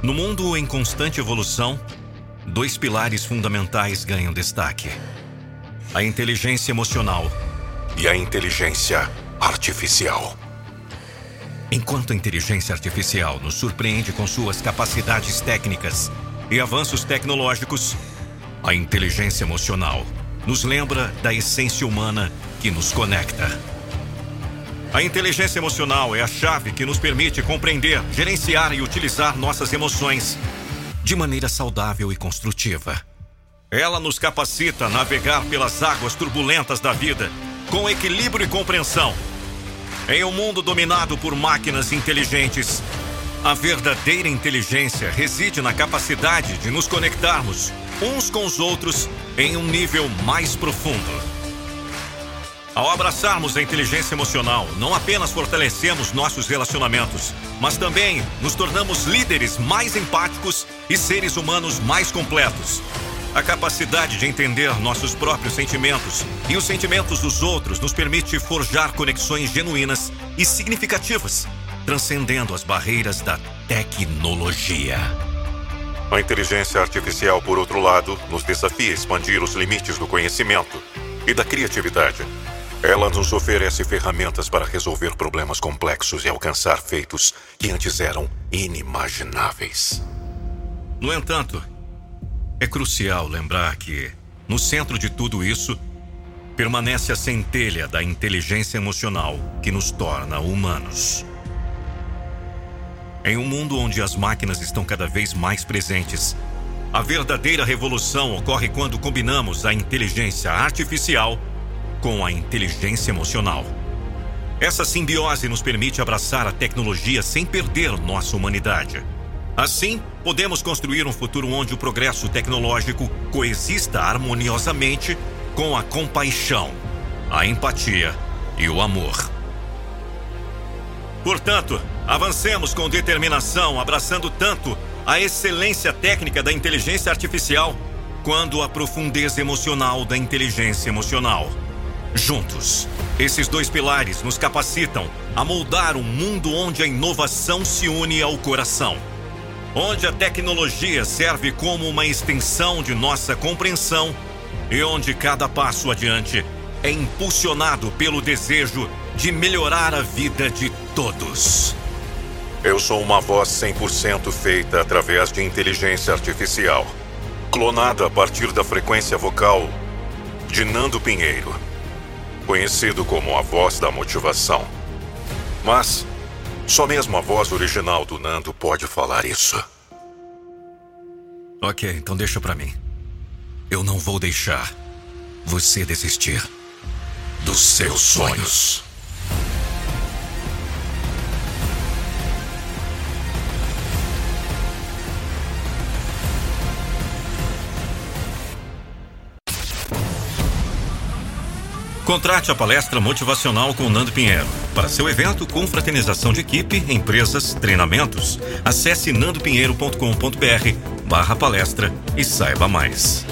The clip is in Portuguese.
No mundo em constante evolução, dois pilares fundamentais ganham destaque: a inteligência emocional e a inteligência artificial. Enquanto a inteligência artificial nos surpreende com suas capacidades técnicas e avanços tecnológicos, a inteligência emocional nos lembra da essência humana que nos conecta. A inteligência emocional é a chave que nos permite compreender, gerenciar e utilizar nossas emoções de maneira saudável e construtiva. Ela nos capacita a navegar pelas águas turbulentas da vida com equilíbrio e compreensão. Em um mundo dominado por máquinas inteligentes, a verdadeira inteligência reside na capacidade de nos conectarmos uns com os outros em um nível mais profundo. Ao abraçarmos a inteligência emocional, não apenas fortalecemos nossos relacionamentos, mas também nos tornamos líderes mais empáticos e seres humanos mais completos. A capacidade de entender nossos próprios sentimentos e os sentimentos dos outros nos permite forjar conexões genuínas e significativas, transcendendo as barreiras da tecnologia. A inteligência artificial, por outro lado, nos desafia a expandir os limites do conhecimento e da criatividade ela nos oferece ferramentas para resolver problemas complexos e alcançar feitos que antes eram inimagináveis. No entanto, é crucial lembrar que, no centro de tudo isso, permanece a centelha da inteligência emocional que nos torna humanos. Em um mundo onde as máquinas estão cada vez mais presentes, a verdadeira revolução ocorre quando combinamos a inteligência artificial com a inteligência emocional. Essa simbiose nos permite abraçar a tecnologia sem perder nossa humanidade. Assim, podemos construir um futuro onde o progresso tecnológico coexista harmoniosamente com a compaixão, a empatia e o amor. Portanto, avancemos com determinação, abraçando tanto a excelência técnica da inteligência artificial quanto a profundeza emocional da inteligência emocional. Juntos, esses dois pilares nos capacitam a moldar um mundo onde a inovação se une ao coração. Onde a tecnologia serve como uma extensão de nossa compreensão e onde cada passo adiante é impulsionado pelo desejo de melhorar a vida de todos. Eu sou uma voz 100% feita através de inteligência artificial, clonada a partir da frequência vocal de Nando Pinheiro conhecido como a voz da motivação. Mas só mesmo a voz original do Nando pode falar isso. Ok, então deixa para mim. Eu não vou deixar você desistir dos seus sonhos. Contrate a palestra motivacional com Nando Pinheiro. Para seu evento, confraternização de equipe, empresas, treinamentos, acesse nandopinheiro.com.br barra palestra e saiba mais.